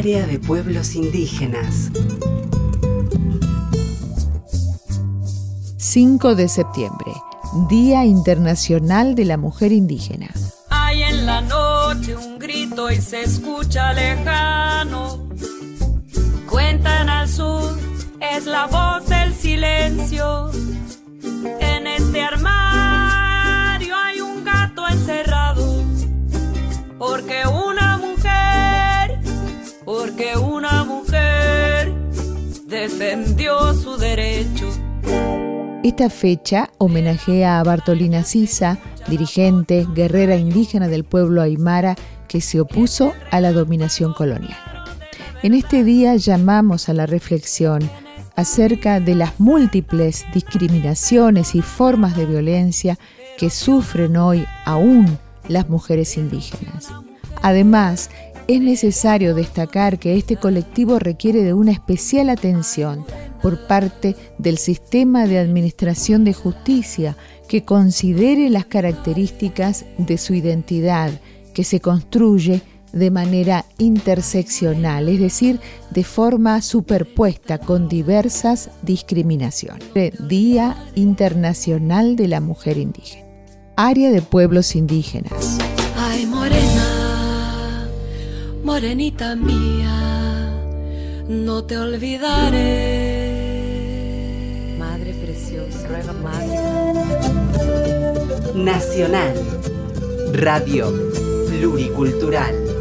Área de Pueblos Indígenas. 5 de septiembre, Día Internacional de la Mujer Indígena. Hay en la noche un grito y se escucha lejano. Cuentan al sur, es la voz del silencio. Porque una mujer defendió su derecho. Esta fecha homenajea a Bartolina Sisa, dirigente, guerrera indígena del pueblo aymara que se opuso a la dominación colonial. En este día llamamos a la reflexión acerca de las múltiples discriminaciones y formas de violencia que sufren hoy aún las mujeres indígenas. Además, es necesario destacar que este colectivo requiere de una especial atención por parte del sistema de administración de justicia que considere las características de su identidad, que se construye de manera interseccional, es decir, de forma superpuesta con diversas discriminaciones. Día Internacional de la Mujer Indígena. Área de Pueblos Indígenas. Morenita mía, no te olvidaré. Madre preciosa, ruega madre. Nacional. Radio Pluricultural.